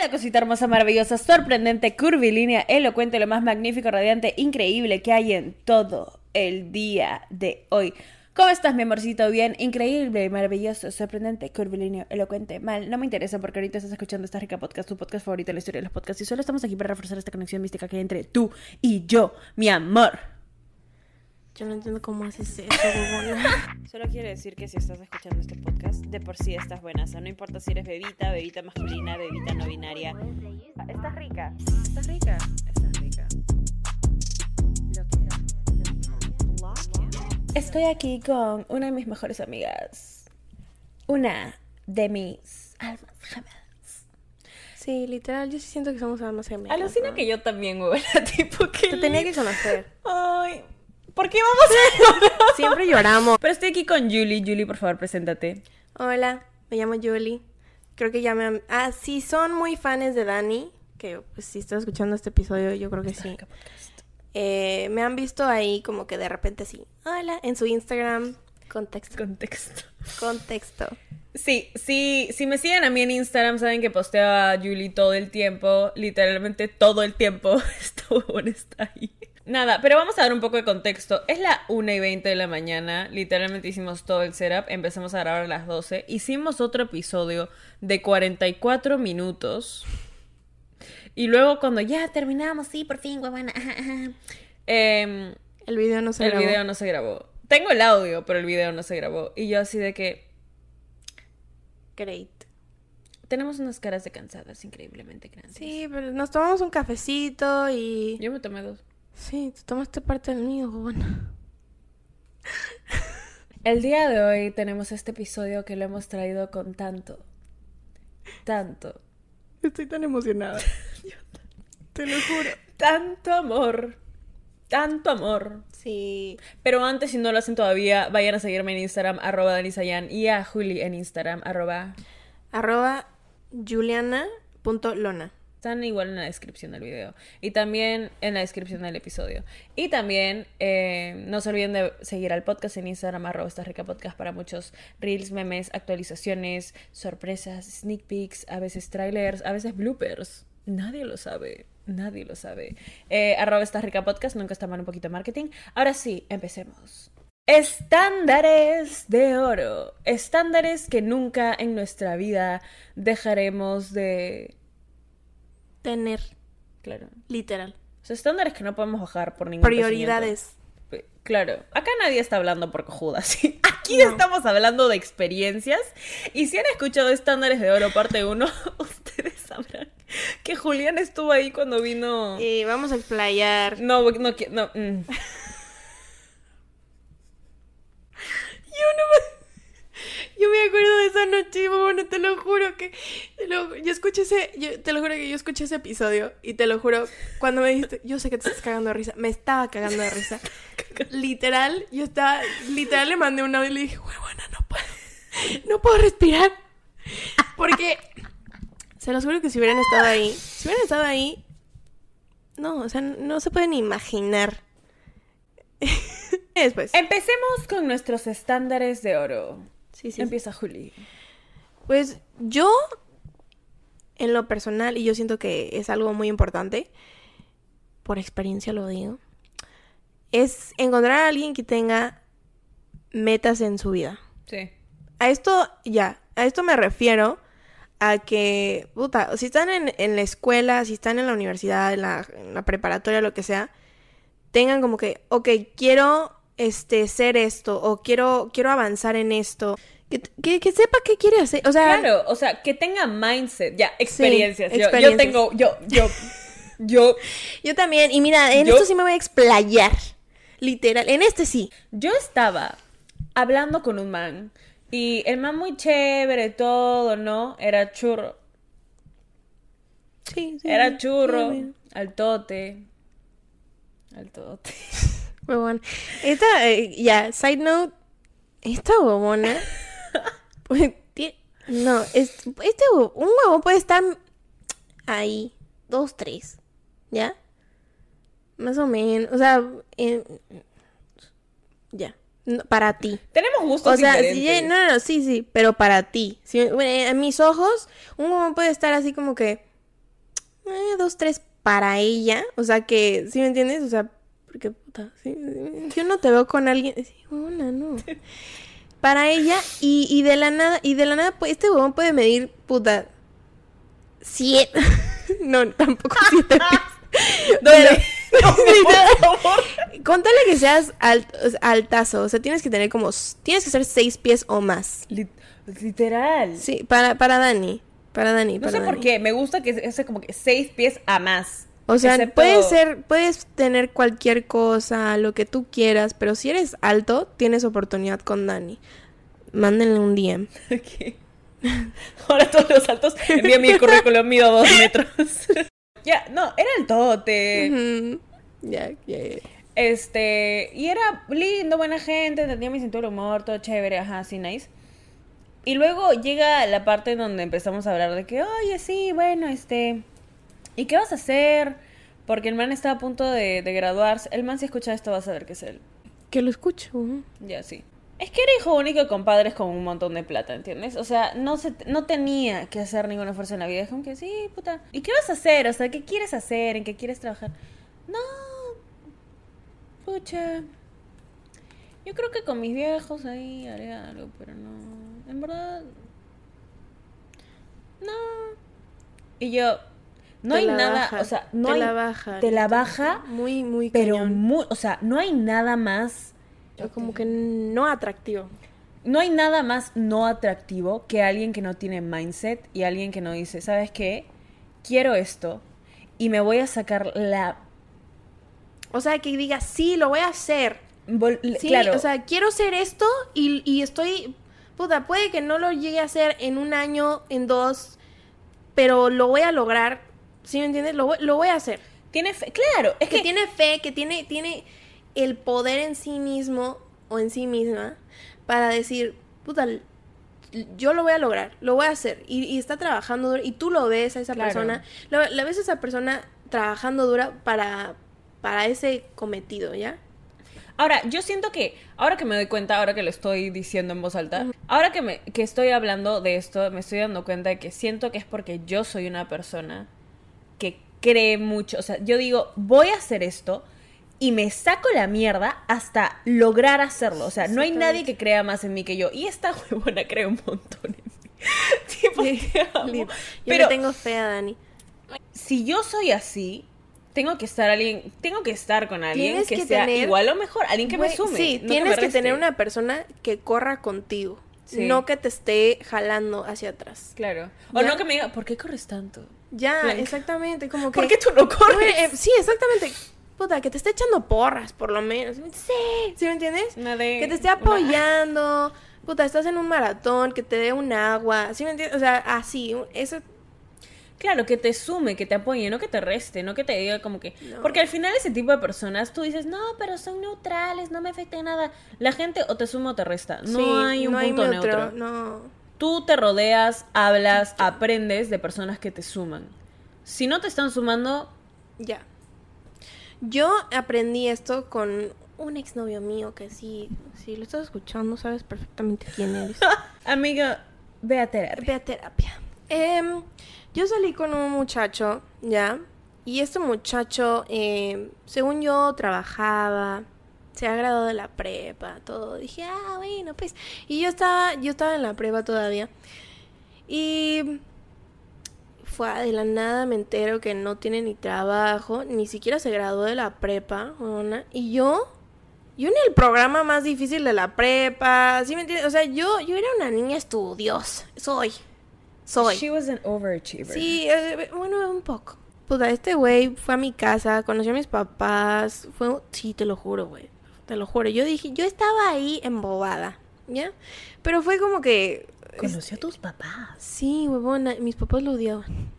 Hola cosita hermosa, maravillosa, sorprendente, curvilínea, elocuente, lo más magnífico, radiante, increíble que hay en todo el día de hoy. ¿Cómo estás, mi amorcito? Bien, increíble, maravilloso, sorprendente, curvilíneo, elocuente, mal. No me interesa porque ahorita estás escuchando esta rica podcast, tu podcast favorito la historia de los podcasts. Y solo estamos aquí para reforzar esta conexión mística que hay entre tú y yo, mi amor. Yo no entiendo cómo haces eso, huevona. Solo quiere decir que si estás escuchando este podcast, de por sí estás buena. O sea, no importa si eres bebita, bebita masculina, bebita no binaria. Estás rica. Estás rica. Estás rica. Lo quiero. Estoy aquí con una de mis mejores amigas. Una de mis almas gemelas. Sí, literal, yo sí siento que somos almas gemelas. Alucina ¿no? que yo también, huevona, tipo que... Te tenía que conocer. Ay, ¿por qué vamos a Siempre lloramos. Pero estoy aquí con Julie. Julie, por favor, preséntate. Hola, me llamo Julie. Creo que ya me han... Ah, sí, son muy fans de Dani, que pues, si estás escuchando este episodio, yo creo que sí. Eh, me han visto ahí como que de repente sí. Hola, en su Instagram. Contexto. Contexto. Contexto. Sí, sí, si me siguen a mí en Instagram, saben que posteo a Julie todo el tiempo, literalmente todo el tiempo. Esta huevona está ahí. Nada, pero vamos a dar un poco de contexto. Es la 1 y 20 de la mañana, literalmente hicimos todo el setup, empezamos a grabar a las 12, hicimos otro episodio de 44 minutos. Y luego cuando ya terminamos, sí, por fin, huevona. em, El video no se el grabó. video no se grabó. Tengo el audio, pero el video no se grabó. Y yo así de que Great. tenemos unas caras de cansadas increíblemente grandes. Sí, pero nos tomamos un cafecito y... Yo me tomé dos. Sí, tú tomaste parte del mío, huevona. El día de hoy tenemos este episodio que lo hemos traído con tanto, tanto, Estoy tan emocionada. Te lo juro. tanto amor, tanto amor. Sí. Pero antes, si no lo hacen todavía, vayan a seguirme en Instagram, arroba Danisayan, y a Juli en Instagram, arroba. Arroba juliana.lona. Están igual en la descripción del video. Y también en la descripción del episodio. Y también eh, no se olviden de seguir al podcast en Instagram, arroba esta rica podcast para muchos reels, memes, actualizaciones, sorpresas, sneak peeks, a veces trailers, a veces bloopers. Nadie lo sabe. Nadie lo sabe. Eh, arroba esta rica podcast, nunca está mal un poquito de marketing. Ahora sí, empecemos. Estándares de oro. Estándares que nunca en nuestra vida dejaremos de... Tener, Claro. literal. O sea, estándares que no podemos bajar por ningún Prioridades. Claro, acá nadie está hablando por cojudas. ¿sí? Aquí No. estamos hablando de experiencias. Y si han escuchado Estándares de Oro parte 1, ustedes sabrán que Julián estuvo ahí cuando vino. Y vamos a explayar. No, no, no. mm. Yo no me... Yo me acuerdo de esa noche, bueno, te lo juro que... Yo escuché ese... Yo, te lo juro que yo escuché ese episodio y te lo juro, cuando me dijiste, yo sé que te estás cagando de risa, me estaba cagando de risa. Literal, yo estaba... Literal le mandé un audio y le dije, huevona, no puedo. No puedo respirar. Porque... Se los juro que si hubieran estado ahí... Si hubieran estado ahí... No, o sea, no se pueden imaginar. Después. Empecemos con nuestros estándares de oro. Sí, sí. Empieza Juli. Pues yo, en lo personal, y yo siento que es algo muy importante, por experiencia lo digo, es encontrar a alguien que tenga metas en su vida. Sí. A esto, ya, a esto me refiero a que, puta, si están en, en la escuela, si están en la universidad, en la, en la preparatoria, lo que sea, tengan como que, ok, quiero este, ser esto, o quiero, quiero avanzar en esto, que, que, que sepa qué quiere hacer, o sea, Claro, o sea, que tenga mindset, ya, experiencias. Yo- tengo, yo, yo, yo, yo también, y mira, en Yo- esto sí me voy a explayar, literal, en este sí. yo estaba hablando con un man y el man muy chévere, todo, ¿no? Era churro. Sí, sí. Era churro, sí, al tote. Huevón. Esta, eh, ya, side note, esta huevona, no, es, este un huevo puede estar ahí, dos, tres, ¿ya? Más o menos, o sea, eh, ya, no, para ti. Tenemos gustos O sea, si- diferentes. no, no, no, sí, sí, pero para ti. Si, bueno, en mis ojos, un huevón puede estar así como que eh, dos, tres para ella. O sea que, ¿sí me entiendes? O sea, porque puta, ¿sí? yo no te veo con alguien. Sí, una, no. Para ella, y, y de la nada, y de la nada, pues este huevón puede medir, puta, siete. no, tampoco siete pies. ¿Dónde? Pero- por favor. Contale que seas alt- altazo, o sea, tienes que tener como, tienes que ser seis pies o más. Lit- literal. Sí, para, para Dani, para Dani, No sé por qué, me gusta que sea como que seis pies a más. O sea, Excepto- puede ser, puedes tener cualquier cosa, lo que tú quieras, pero si eres alto, tienes oportunidad con Dani. Mándenle un DM. Ok. Ahora todos los saltos envía mi currículum, mido dos metros. ya, no, era el tote. Ujú. Ya, ya, ya. Este, y era lindo, buena gente, tenía mi cintura de humor, todo chévere, ajá, así nice. Y luego llega la parte donde empezamos a hablar de que, oye, sí, bueno, este, ¿y qué vas a hacer? Porque el man está a punto de, de graduarse. El man si escucha esto va a saber que es él. Que lo escucho. Ya, sí. Es que era hijo único con padres con un montón de plata, ¿entiendes? O sea, no, se, no tenía que hacer ningún esfuerzo en la vida. Es como que, sí, puta. ¿Y qué vas a hacer? O sea, ¿qué quieres hacer? ¿En qué quieres trabajar? No. Pucha. Yo creo que con mis viejos ahí haré algo, pero no. En verdad. No. Y yo. No Te hay nada. baja, o sea, no te hay. la baja. Te la baja, Muy, muy pero cañón. muy. O sea, no hay nada más. Como que no atractivo. No hay nada más no atractivo que alguien que no tiene mindset y alguien que no dice, ¿sabes qué? Quiero esto y me voy a sacar la... O sea, que diga, sí, lo voy a hacer. vol- Sí, claro, o sea, quiero hacer esto y, y estoy... Puta, puede que no lo llegue a hacer en un año, en dos, pero lo voy a lograr. ¿Sí me entiendes? Lo, voy- lo voy a hacer. tiene fe- Claro, es que, que... tiene fe, que tiene, tiene el poder en sí mismo o en sí misma para decir, puta, yo lo voy a lograr, lo voy a hacer. Y, y está trabajando duro, y tú lo ves a esa Claro. persona, la ves a esa persona trabajando dura para, para ese cometido, ¿ya? Ahora, yo siento que, ahora que me doy cuenta, ahora que lo estoy diciendo en voz alta, ahora que, me, que estoy hablando de esto, me estoy dando cuenta de que siento que es porque yo soy una persona que cree mucho. O sea, yo digo, voy a hacer esto y me saco la mierda hasta lograr hacerlo. O sea, no hay nadie que crea más en mí que yo. Y esta huevona cree un montón en mí. Tipo, te amo. Yo Pero tengo fe a Dani. si yo soy así, tengo que estar alguien, tengo que estar con alguien que, que sea tener- igual o mejor, alguien que me sume. Sí, no tienes que, tener una persona que corra contigo. Sí. No que te esté jalando hacia atrás. Claro. O ¿Ya? no que me diga, ¿por qué corres tanto? Ya, Blanca. exactamente, como que... ¿Por qué tú no corres? Eh, sí, exactamente. Puta, que te esté echando porras, por lo menos. Sí, ¿sí me entiendes? De- Que te esté una- apoyando. Puta, estás en un maratón, que te dé un agua. ¿Sí me entiendes? O sea, así. Eso. Claro, que te sume, que te apoye, no que te reste, no que te diga como que... No. Porque al final ese tipo de personas, tú dices, no, pero son neutrales, no me afecta en nada. La gente o te suma o te resta. No sí, hay un punto neutro. No. Tú te rodeas, hablas, aprendes de personas que te suman. Si no te están sumando, Ya. Yo aprendí esto con un exnovio mío que sí, si lo estás escuchando, sabes perfectamente quién eres. amiga, ve a terapia. Ve a terapia. Em, yo salí con un muchacho, ¿ya? Y este muchacho, em, según yo, trabajaba, se ha graduado de la prepa, todo. Dije, ah, bueno, pues. Y yo estaba, yo estaba en la prepa todavía. Y fue de la nada me entero que no tiene ni trabajo, ni siquiera se graduó de la prepa, huevona. Y yo, yo en el programa más difícil de la prepa, ¿sí me entiendes? O sea, yo, yo era una niña estudiosa, soy, soy. She was an overachiever. Sí, eh, bueno, un poco. Puta, este güey fue a mi casa, conoció a mis papás, fue, sí, te lo juro, güey, te lo juro. Yo dije, yo estaba ahí embobada, ¿ya? Pero fue como que... Conoció a tus papás. Sí, huevona, mis papás lo odiaban.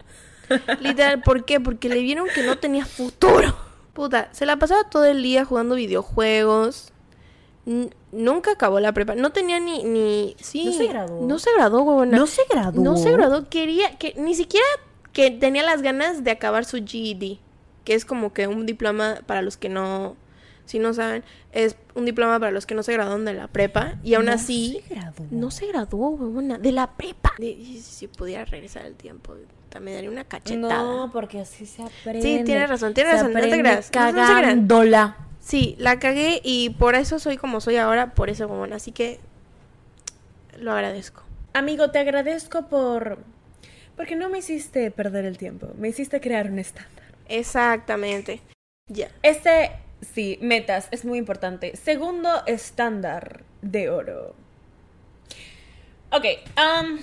Literal, ¿por qué? Porque le vieron que no tenía futuro. Puta, se la pasaba todo el día jugando videojuegos. N- nunca acabó la prepa. No tenía ni, ni, sí. ¿No se graduó? No se graduó, huevona. ¿No se graduó? No se graduó. Quería, que ni siquiera que tenía las ganas de acabar su GED. Que es como que un diploma para los que no, si no saben, es un diploma para los que no se graduaron de la prepa. Y aún No así, se graduó. no se graduó, huevona, de la prepa. Si, pudiera regresar el tiempo, me daría una cachetada. No, porque así se aprende. Sí, tienes razón, tienes Se razón, no te creas, no, no. Cagándola. Sí, la cagué y por eso soy como soy ahora, por eso como así que lo agradezco. Amigo, te agradezco por... Porque no me hiciste perder el tiempo, me hiciste crear un estándar. Exactamente. Ya. Este, sí, metas, es muy importante. Segundo estándar de oro. Ok, am,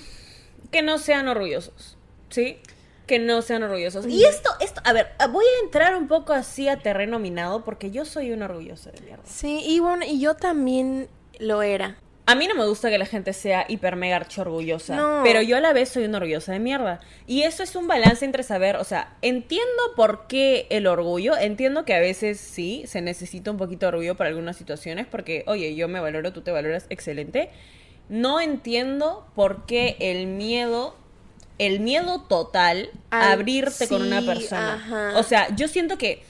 que no sean orgullosos, ¿sí? Que no sean orgullosos. Y esto, esto, a ver, voy a entrar un poco así a terreno minado porque yo soy un orgulloso de mierda. Sí, y bueno, y yo también lo era. A mí no me gusta que la gente sea hiper mega archi orgullosa, No. pero yo a la vez soy una orgullosa de mierda. Y eso es un balance entre saber, o sea, entiendo por qué el orgullo, entiendo que a veces sí se necesita un poquito de orgullo para algunas situaciones, porque, oye, yo me valoro, tú te valoras, excelente. No entiendo por qué el miedo, el miedo total a abrirte con una persona. ajá. O sea, yo siento que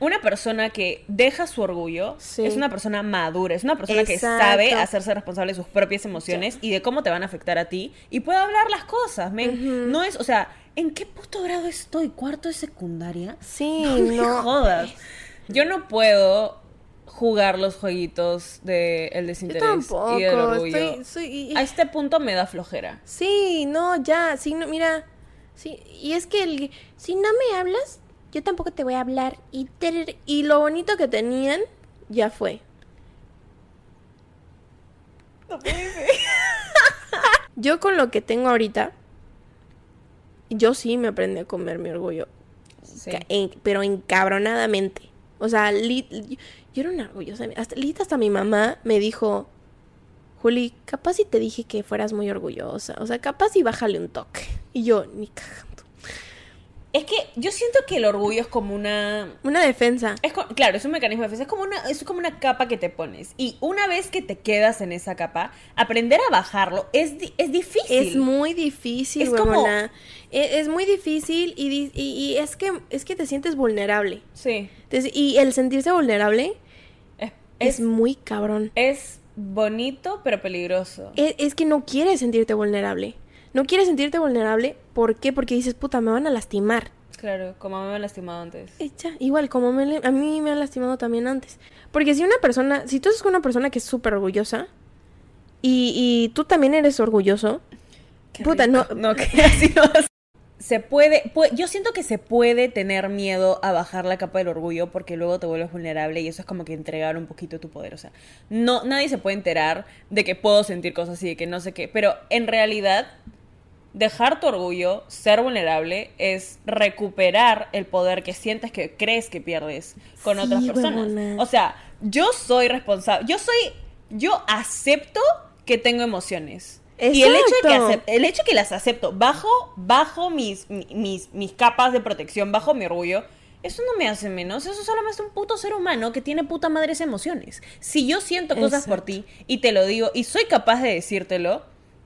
una persona que deja su orgullo Sí. es una persona madura, es una persona que sabe hacerse responsable de sus propias emociones y de cómo te van a afectar a ti y puede hablar las cosas, men. No es, o sea, ¿en qué puto grado estoy? ¿Cuarto de secundaria? Sí, No me no. jodas. Yo no puedo jugar los jueguitos del Yo desinterés tampoco. y del orgullo. Estoy, soy- A este punto me da flojera. Sí, no, ya, sí, no, mira. Sí, y es que el, si no me hablas, yo tampoco te voy a hablar. Y, lo bonito que tenían, ya fue. Yo con lo que tengo ahorita, yo sí me aprendí a comer mi orgullo. Sí. Ca- en- pero encabronadamente. O sea, li- yo, yo era una orgullosa. Hasta, lit- hasta mi mamá me dijo, Juli, capaz si te dije que fueras muy orgullosa. O sea, capaz y bájale un toque. Y yo, ni cagando. Es que yo siento que el orgullo es como una Una defensa. Es co- claro, es un mecanismo de defensa, es como, una, es como una capa que te pones. Y una vez que te quedas en esa capa, aprender a bajarlo es, di- es difícil. Es muy difícil, Es como- huevona. E- Es, muy difícil y, di- y, y es, que, es que te sientes vulnerable. Sí. Entonces, y el sentirse vulnerable Es, es, es, muy cabrón. es bonito, pero peligroso. Es, es que no quieres sentirte vulnerable. No quieres sentirte vulnerable. ¿Por qué? Porque dices, puta, me van a lastimar. Claro, como me han lastimado antes. Echa, igual, como me, a mí me han lastimado también antes. Porque si una persona, si tú estás con una persona que es súper orgullosa y, y tú también eres orgulloso, Qué puta, rico. no- No, que así no. Se puede, pue- yo siento que se puede tener miedo a bajar la capa del orgullo porque luego te vuelves vulnerable y eso es como que entregar un poquito tu poder, o sea, no nadie se puede enterar de que puedo sentir cosas así, de que no sé qué, pero en realidad dejar tu orgullo, ser vulnerable es recuperar el poder que sientes que crees que pierdes con Sí, otras personas. O sea, yo soy responsable, yo soy yo acepto que tengo emociones. Y el hecho de que Exacto. acep- el hecho que las acepto bajo, bajo mis, mi- mis, mis capas de protección, bajo mi orgullo, eso no me hace menos, eso solo me hace un puto ser humano que tiene puta madre esas emociones. Si yo siento cosas por ti y te lo digo y soy capaz de decírtelo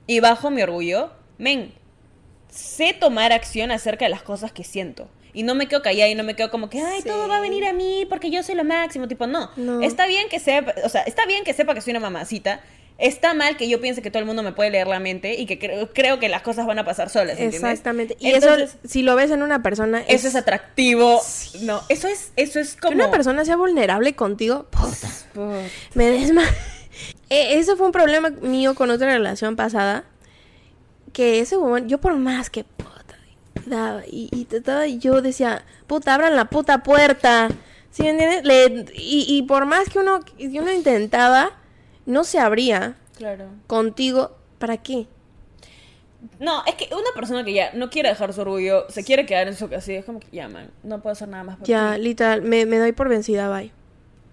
y bajo mi orgullo, men, sé tomar acción acerca de las cosas que siento. Y no me quedo callada y no me quedo como que, ay, Sí. todo va a venir a mí porque yo soy lo máximo. Tipo, no. No. Está bien que sepa, o sea, está bien que sepa que soy una mamacita. Está mal que yo piense que todo el mundo me puede leer la mente y que creo, creo que las cosas van a pasar solas, ¿entiendes? exactamente. Y Entonces, eso, si lo ves en una persona, eso es atractivo. No, eso es, eso es que como... una persona sea vulnerable contigo, puta, Puta. me desma. Eh, Eso fue un problema mío con otra relación pasada. Que ese huevón, yo por más que puta, daba y, y trataba, yo decía, puta, abran la puta puerta. ¿Sí me entiendes? Le- y, y por más que uno, que uno intentaba, no se abría Claro. contigo. ¿Para qué? No, es que una persona que ya no quiere dejar su orgullo, se quiere quedar en su casilla, es como que ya, man, no puedo hacer nada más por Ya, ti. literal, me, me doy por vencida, bye.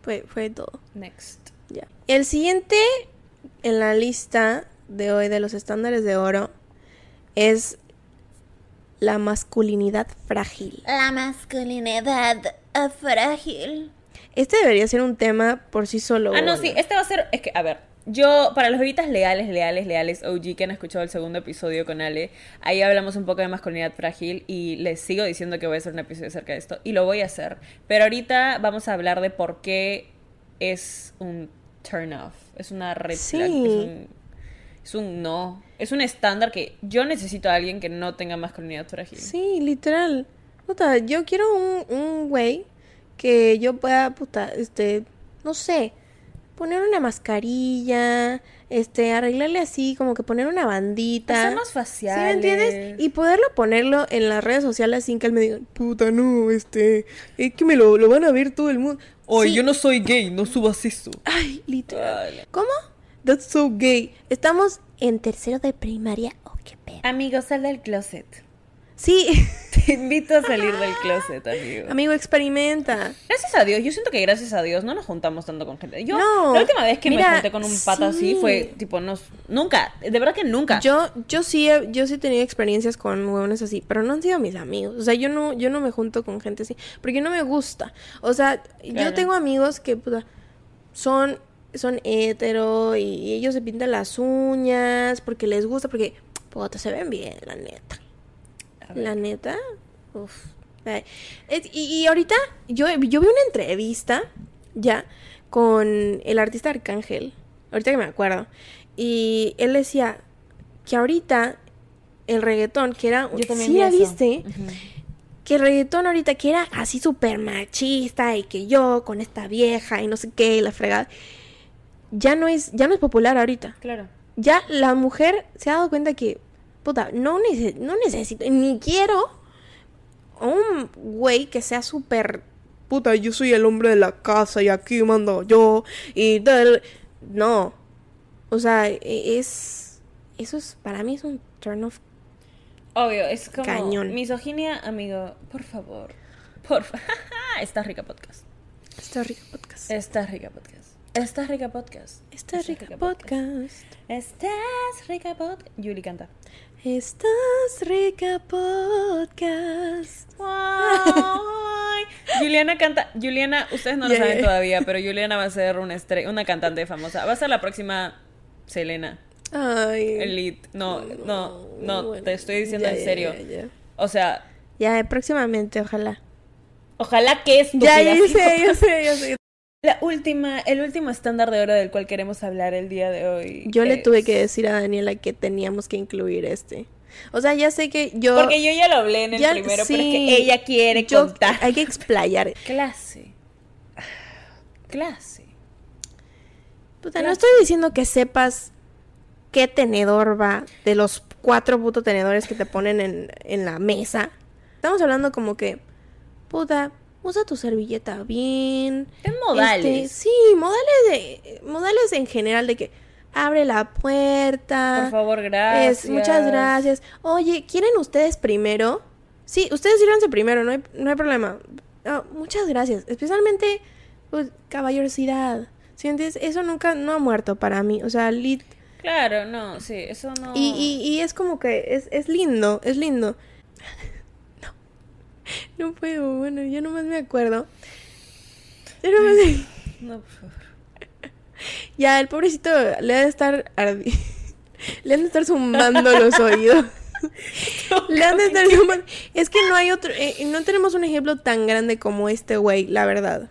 Fue, fue todo. Next. Ya. El siguiente en la lista de hoy de los estándares de oro es la masculinidad frágil. La masculinidad eh, frágil. Este debería ser un tema por sí solo. Ah, no, ¿no? sí, este va a ser, es que, a ver, yo, para los bebitas leales, leales, leales, OG, que han escuchado el segundo episodio con Ale, ahí hablamos un poco de masculinidad frágil y les sigo diciendo que voy a hacer un episodio acerca de esto y lo voy a hacer. Pero ahorita vamos a hablar de por qué es un turn off, es una red Sí. flag, es un- Es un no. Es un estándar que yo necesito a alguien que no tenga masculinidad frágil. Sí, literal. Puta, yo quiero un, un güey que yo pueda, puta, este, no sé, poner una mascarilla, este, arreglarle así, como que poner una bandita. Hacernos ¿Sí me faciales. entiendes? Y poderlo ponerlo en las redes sociales sin que él me diga, puta, no, este, es que me lo, lo van a ver todo el mundo. Oye, Sí. yo no soy gay, no subas eso. Ay, literal. Ay. ¿Cómo? That's so gay. Estamos en tercero de primaria. Oh, qué pedo. Amigo, sal del closet. Sí, Te invito a salir del closet, amigo. amigo, experimenta. Gracias a Dios, yo siento que gracias a Dios no nos juntamos tanto con gente. Yo, No, la última vez que mira, me junté con un pata así sí. fue, tipo, nos, nunca, de verdad que nunca. Yo, yo sí, he- yo sí he tenido experiencias con huevones así, pero no han sido mis amigos. O sea, yo no, yo no me junto con gente así, porque no me gusta. O sea, yo tengo amigos que puta, son, son hetero y ellos se pintan las uñas porque les gusta, porque puta, se ven bien, la neta. La neta, uf. Ay, es- y, y ahorita yo, yo vi una entrevista ya con el artista Arcángel, ahorita que me acuerdo, y él decía que ahorita el reggaetón, que era... Yo ¿Sí la viste? Que el reggaetón ahorita, que era así súper machista y que yo con esta vieja y no sé qué, y la fregada, ya no es, ya no es popular ahorita Claro. ya la mujer se ha dado cuenta que, puta, no, nece- no necesito, ni quiero a un güey que sea súper, puta, yo soy el hombre de la casa y aquí mando yo y tal. No. O sea, e- es, eso es, para mí es un turn off. Obvio, es como Cañón. misoginia, amigo, por favor. Por favor. Está rica podcast. Está rica podcast. Está rica podcast. Está rica podcast. Está rica podcast. Estás rica podcast. Yuli canta. Estás rica podcast. Juliana canta. Juliana, ustedes no lo Ya, saben ya. todavía, pero Juliana va a ser una estre- una cantante famosa. Va a ser la próxima Selena. Ay. Elite. No, no, no, Bueno, te estoy diciendo ya, en ya, serio. ya, ya. O sea, Ya, próximamente, ojalá. ojalá que Ya, estúpida. yo sé, yo sé, yo sé. La última, el último estándar de oro del cual queremos hablar el día de hoy. Yo le tuve que decir a Daniela que teníamos que incluir este. O sea, ya sé que yo... Porque yo ya lo hablé en el ya- primero, pero es sí, que ella quiere yo- contar. Hay que explayar. Clase. Clase. Puta, no estoy diciendo que sepas qué tenedor va de los cuatro putos tenedores que te ponen en, en la mesa. Estamos hablando como que, puta, usa tu servilleta bien. En modales. Este, sí, modales de modales en general de que abre la puerta. Por favor, gracias. Es, muchas gracias. Oye, ¿quieren ustedes primero? Sí, ustedes sírvanse primero, no hay, no hay problema. Ah, muchas gracias. Especialmente, pues, caballerosidad. ¿Sí me entiendes? Eso nunca, no ha muerto para mí. O sea, lit... Claro, no, sí, eso no. Y, y, y es como que es, es lindo, es lindo. No, puedo, bueno, yo nomás me acuerdo. Yo nomás... No, por favor. Ya, el pobrecito le ha de estar ardi- Le han de estar zumbando los oídos. Le han de estar zumbando. Es que no hay otro. eh, no tenemos un ejemplo tan grande como este güey, la verdad.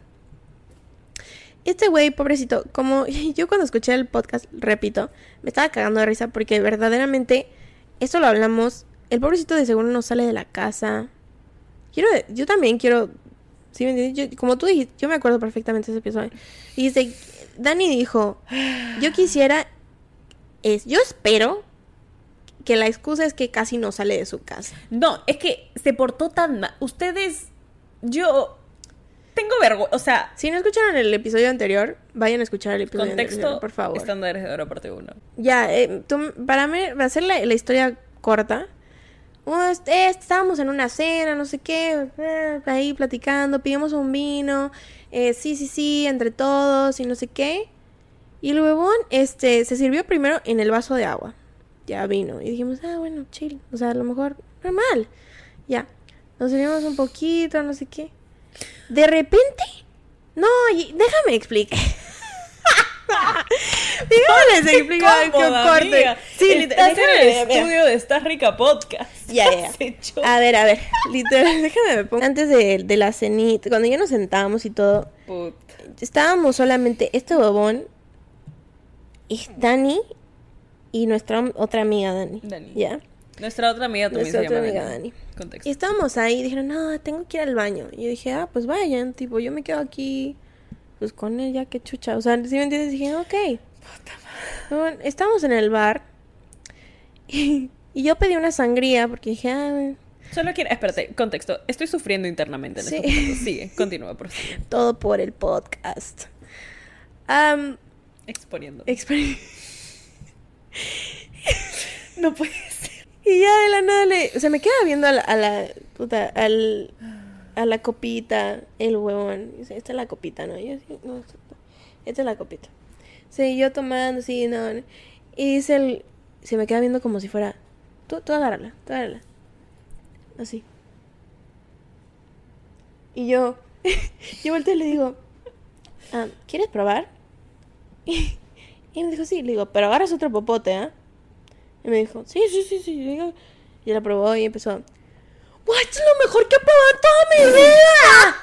Este güey, pobrecito, como yo cuando escuché el podcast, repito, me estaba cagando de risa porque verdaderamente, esto lo hablamos, el pobrecito de seguro no sale de la casa. Quiero, yo también quiero, ¿sí me entiendes? Yo- como tú dijiste, yo me acuerdo perfectamente de ese episodio. Y dice, Dani dijo, yo quisiera, es, yo espero que la excusa es que casi no sale de su casa. No, es que se portó tan mal. Ustedes, yo tengo vergüenza. O sea, Si no escucharon el episodio anterior, vayan a escuchar el episodio contexto, anterior, por favor. estándares de oro parte uno. Ya, eh, tú- para mí, va a ser la, la historia corta. Uh, este, estábamos en una cena, no sé qué, eh, ahí platicando, pidimos un vino, eh, sí, sí, sí, entre todos y no sé qué. Y el huevón, este, se sirvió primero en el vaso de agua. Ya vino. Y dijimos, ah, bueno, chill. O sea, a lo mejor, normal. Ya. Nos servimos un poquito, no sé qué. De repente, no, y- déjame explicar. déjame les explico que Cómoda, corte. Sí, Estás en el mira. estudio de Estás Rica Podcast. Ya, ya, ya. A ver, a ver, literal, déjame me pongo. Antes de, de la cenita, cuando ya nos sentábamos y todo, Puta. estábamos solamente este huevón y Dani y nuestra otra amiga Dani. Dani. ¿Ya? Nuestra otra amiga también Nuestra se llama otra amiga Dani. Dani. Contexto. Y estábamos ahí y dijeron, no, tengo que ir al baño. Y yo dije, ah, pues vayan, tipo, yo me quedo aquí, pues con ella, qué chucha. O sea, si me entiendes, dije, ok. Bueno, estábamos en el bar y, y yo pedí una sangría porque dije, ah, Solo quiero, espérate, contexto. Estoy sufriendo internamente en Sí. este. Sigue, continúa, por favor. todo por el podcast. Am, Exponiendo. exper- No puede ser. y ya de la nada le, se me queda viendo a la, a la puta, al, a la copita, el huevón. Dice, esta es la copita, ¿no? Y yo sí, no, esta es la copita. Sí, yo tomando, sí, no. no. Y dice el, se me queda viendo como si fuera, tú, tú agárrala, tú agárrala. Así. Y yo, yo volteo y le digo, ah, ¿quieres probar? Y, y me dijo, sí, le digo, pero agarras otro popote, ¿ah? Y me dijo, sí, sí, sí, sí. Le digo- Y la probó y empezó, ¡Wow, esto es lo mejor que he probado en toda mi vida!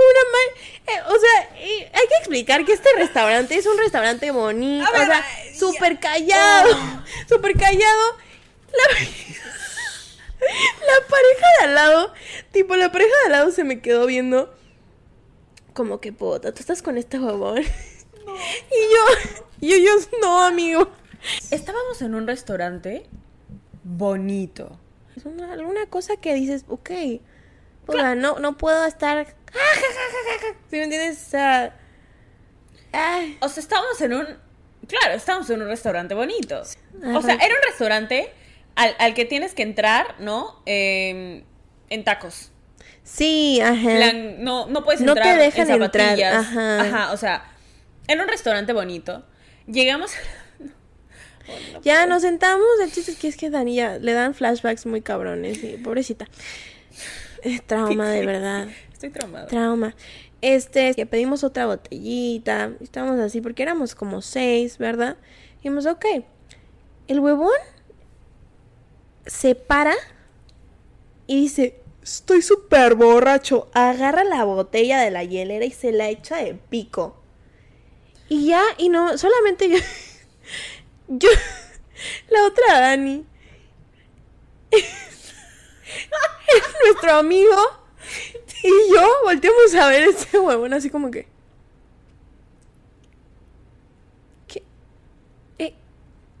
Una mal... eh, o sea, hay que explicar que este restaurante es un restaurante bonito, ver, o sea, ay, súper callado, súper callado. La... la pareja de al lado, tipo, la pareja de al lado se me quedó viendo como que, puta, tú estás con este huevón. Y yo, y ellos, no, amigo. Estábamos en un restaurante bonito. Es una, alguna cosa que dices, ok, puta, no, no puedo estar... ¿Sí me entiendes? O sea, ay, O sea, estábamos en un. Claro, estábamos en un restaurante bonito. O sea, era un restaurante al, al que tienes que entrar, ¿no? Eh, en tacos. sí, ajá. no, no puedes No te entrar dejan en entrar, zapatillas. ajá. Ajá, o sea, era un restaurante bonito. Llegamos. Ya nos sentamos, el chiste es que es que Dani ya le dan flashbacks muy cabrones, y pobrecita. Es trauma, de verdad. Estoy traumada. Trauma. Este, que pedimos otra botellita. Estábamos así porque éramos como seis, ¿verdad? Y dijimos, ok. El huevón se para y dice, estoy súper borracho. Agarra la botella de la hielera y se la echa de pico. Y ya, y no, solamente yo. Yo. La otra Dani. es nuestro amigo. Y yo volteamos a ver ese huevón así como que. ¿Qué? Eh,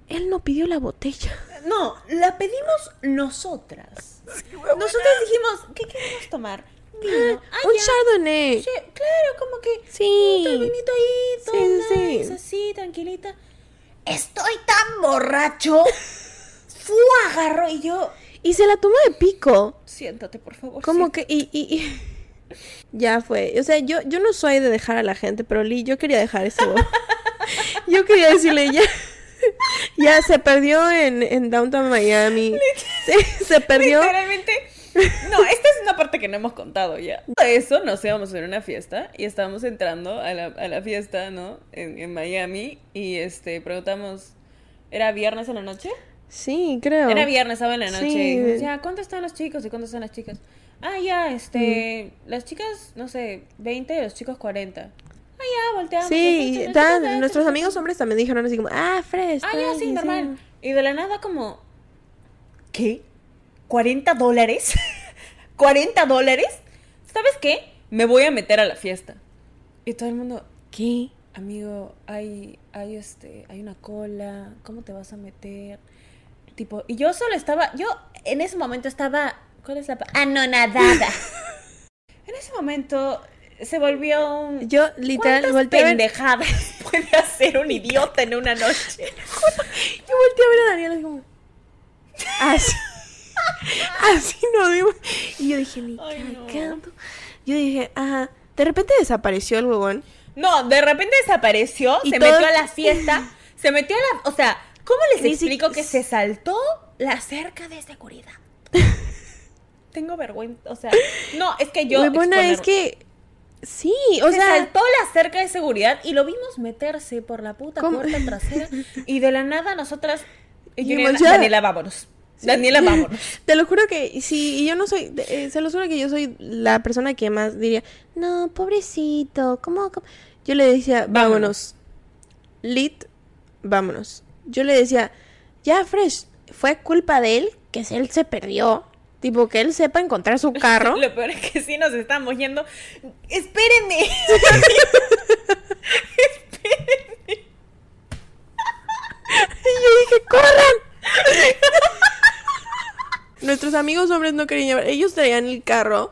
él no pidió la botella. No, la pedimos nosotras. Nosotras dijimos, ¿qué queremos tomar? Vino. Ah, Un ya. chardonnay. Sí, claro, como que. Sí. Vinito ahí, todo Sí, sí, nice, sí. así, tranquilita. Estoy tan borracho. Fu, agarró y yo. Y se la tomó de pico. Siéntate, por favor. Como que, y, y, y- Ya fue. O sea, yo, yo no soy de dejar a la gente, pero Lee, yo quería dejar huevo. yo quería decirle, ya. Ya se perdió en, en Downtown Miami. Se, se perdió. Literalmente. No, esta es una parte que no hemos contado ya. Eso nos íbamos a ir a una fiesta y estábamos entrando a la, a la fiesta, ¿no? En, en Miami y este preguntamos, ¿era viernes en la noche? Sí, creo. Era viernes, sábado en la noche. Sí. Y ya, ¿cuántos están los chicos y cuántos están las chicas? Ah, ya, este, Mm. las chicas, no sé, 20 y los chicos 40. Ah, ya, volteamos. Sí, las chicas, tan- las chicas, nuestros amigos hombres también dijeron así como, ah, Fresh. Ah, ya, tranqui, sí, normal. Y de la nada como... ¿Qué? ¿40 dólares? ¿40 dólares? ¿Sabes qué? Me voy a meter a la fiesta. Y todo el mundo, ¿Qué? amigo, hay, hay este, hay una cola, ¿cómo te vas a meter? Tipo, y yo solo estaba, yo en ese momento estaba, ¿cuál es la pa- Anonadada. En ese momento se volvió un... Yo literal ¿Cuántas volteé a ver, pendejadas puede hacer un idiota en una noche? yo volteé a ver a Daniel así como, así. así no digo. Y yo dije, ni Ay, no. cagando. Yo dije, ajá. De repente desapareció el huevón. No, de repente desapareció, Y se todo- metió a la fiesta, se metió a la... O sea, ¿cómo les Ni si- explico que se saltó la cerca de seguridad? Tengo vergüenza, o sea... No, es que yo... Huevona, es exponer- que. Sí, o se sea. saltó la cerca de seguridad y lo vimos meterse por la puta ¿Cómo? puerta trasera y de la nada nosotras... y Daniela, ya. Daniela, vámonos. Daniela, vámonos. Te lo juro que sí, y yo no soy, eh, se lo juro que yo soy la persona que más diría, no, pobrecito, ¿cómo? cómo?". Yo le decía, vámonos. lit, vámonos. Yo le decía, ya, Fresh, fue culpa de él que él se perdió. Tipo, que él sepa encontrar su carro. Lo peor es que sí nos estamos yendo. ¡Espérenme! Y yo dije, ¡corran! Nuestros amigos hombres no querían llevar. Ellos traían el carro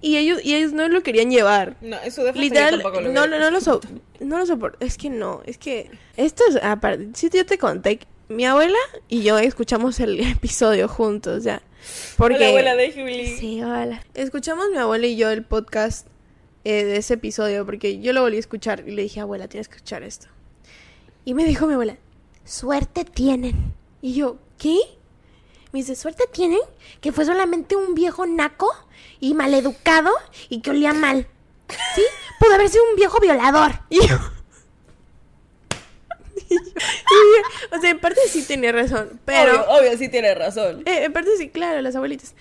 y ellos, y ellos no lo querían llevar. No, defensa yo Literal, tampoco lo no, no, no lo, so- no lo soporto. Es que no, es que esto es, aparte, sí, yo te conté, mi abuela y yo escuchamos el episodio juntos ya. Porque, Hola, abuela de Julie. Sí, hola. Escuchamos mi abuela y yo el podcast eh, de ese episodio porque yo lo volví a escuchar y le dije, abuela, tienes que escuchar esto. Y me dijo mi abuela, suerte tienen. Y yo, ¿qué? Me dice, suerte tienen que fue solamente un viejo naco y maleducado y que olía mal. ¿Sí? Pudo haber sido un viejo violador. Y yo... o sea, en parte sí tenía razón, pero... Obvio, obvio, sí tiene razón. Eh, en parte sí, claro, las abuelitas.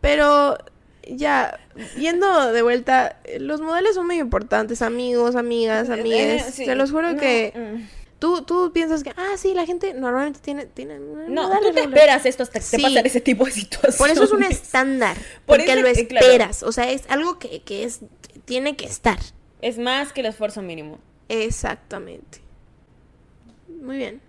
Pero ya, yendo de vuelta, eh, los modales son muy importantes, amigos, amigas, amigas. Eh, sí. Te los juro No, que mm. Tú, tú piensas que, ah, sí, la gente normalmente tiene... tiene No, modales tú te esperas esto hasta que te pasan ese tipo de situaciones. Por eso es un estándar, Por porque eso lo claro. esperas, o sea, es algo que, que es tiene que estar. Es más que el esfuerzo mínimo. Exactamente. Muy bien.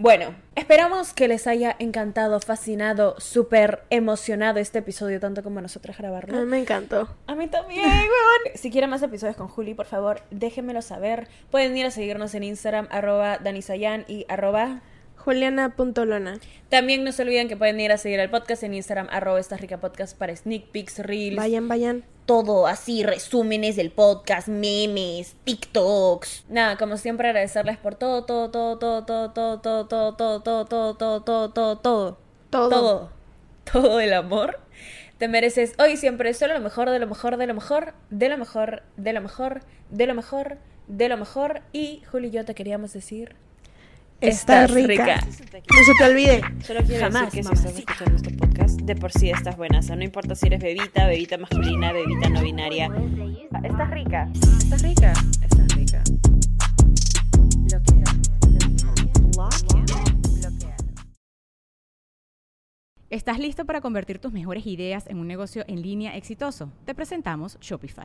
Bueno, esperamos que les haya encantado, fascinado, súper emocionado este episodio, tanto como a nosotros A grabarlo. mí me encantó. A mí también, weón. Si quieren más episodios con Juli, por favor, déjenmelo saber. Pueden ir a seguirnos en Instagram, arroba danisayan y arroba... Juliana.lona. También no se olviden que pueden ir a seguir al podcast en Instagram, arroba esta rica podcast para sneak peeks, reels, Vayan, vayan. Todo así, resúmenes del podcast, memes, TikToks. Nada, como siempre agradecerles por todo, todo, todo, todo, todo, todo, todo, todo, todo, todo, todo, todo, todo, todo, todo, Todo. todo, el amor. Te mereces hoy siempre solo lo mejor, de lo mejor, de lo mejor, de lo mejor, de lo mejor, de lo mejor, de lo mejor. Y Juli y yo te queríamos decir, estás rica. No se te olvide. Solo quiero Jamás, decir que si estás escuchando este podcast, de por sí estás buena. O sea, no importa si eres bebita, bebita masculina, bebita no binaria. estás rica, estás rica, estás rica. ¿Estás listo para convertir tus mejores ideas en un negocio en línea exitoso? Te presentamos Shopify.